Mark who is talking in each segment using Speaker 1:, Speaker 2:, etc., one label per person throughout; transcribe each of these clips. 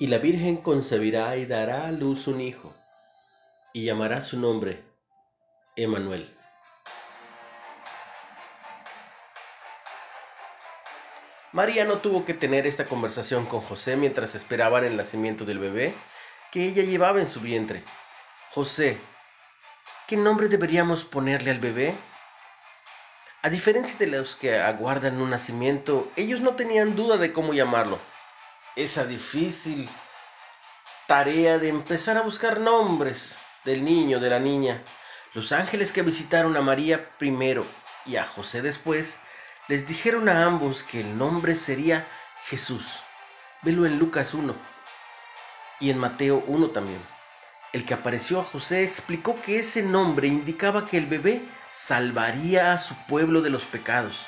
Speaker 1: Y la Virgen concebirá y dará a luz un hijo, y llamará su nombre Emanuel. María no tuvo que tener esta conversación con José mientras esperaban el nacimiento del bebé que ella llevaba en su vientre. José, ¿qué nombre deberíamos ponerle al bebé? A diferencia de los que aguardan un nacimiento, ellos no tenían duda de cómo llamarlo esa difícil tarea de empezar a buscar nombres del niño, de la niña. Los ángeles que visitaron a María primero y a José después, les dijeron a ambos que el nombre sería Jesús. Velo en Lucas 1 y en Mateo 1 también. El que apareció a José explicó que ese nombre indicaba que el bebé salvaría a su pueblo de los pecados.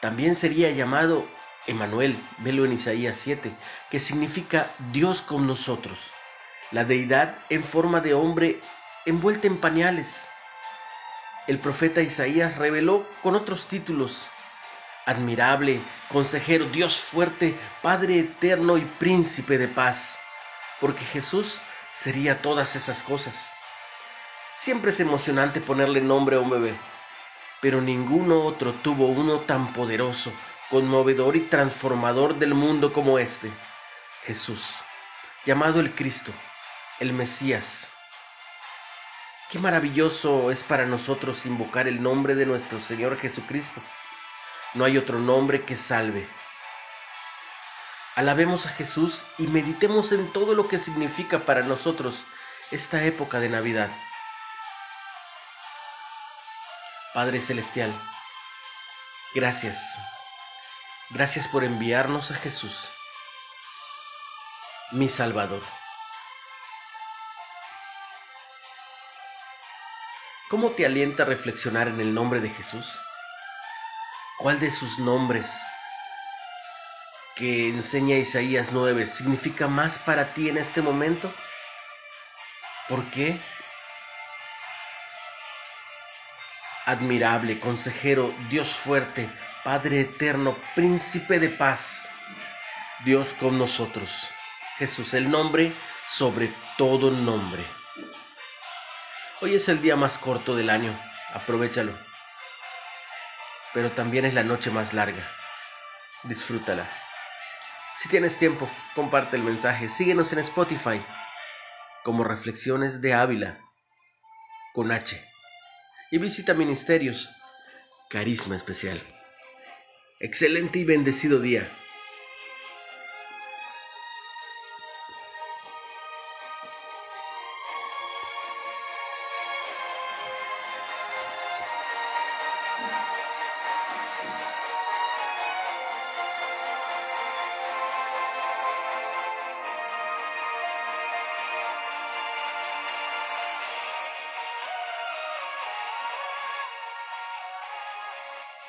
Speaker 1: También sería llamado Emanuel, velo en Isaías 7, que significa Dios con nosotros, la deidad en forma de hombre envuelta en pañales. El profeta Isaías reveló con otros títulos, admirable, consejero, Dios fuerte, Padre eterno y príncipe de paz, porque Jesús sería todas esas cosas. Siempre es emocionante ponerle nombre a un bebé, pero ninguno otro tuvo uno tan poderoso, conmovedor y transformador del mundo como este, Jesús, llamado el Cristo, el Mesías. Qué maravilloso es para nosotros invocar el nombre de nuestro Señor Jesucristo. No hay otro nombre que salve. Alabemos a Jesús y meditemos en todo lo que significa para nosotros esta época de Navidad. Padre Celestial, gracias Gracias por enviarnos a Jesús, mi Salvador. ¿Cómo te alienta a reflexionar en el nombre de Jesús? ¿Cuál de sus nombres que enseña Isaías 9 significa más para ti en este momento? ¿Por qué? Admirable, consejero, Dios fuerte, Padre eterno, príncipe de paz, Dios con nosotros. Jesús, el nombre sobre todo nombre. Hoy es el día más corto del año, aprovechalo. Pero también es la noche más larga. Disfrútala. Si tienes tiempo, comparte el mensaje. Síguenos en Spotify como Reflexiones de Ávila con H. Y visita Ministerios, Carisma Especial. Excelente y bendecido día.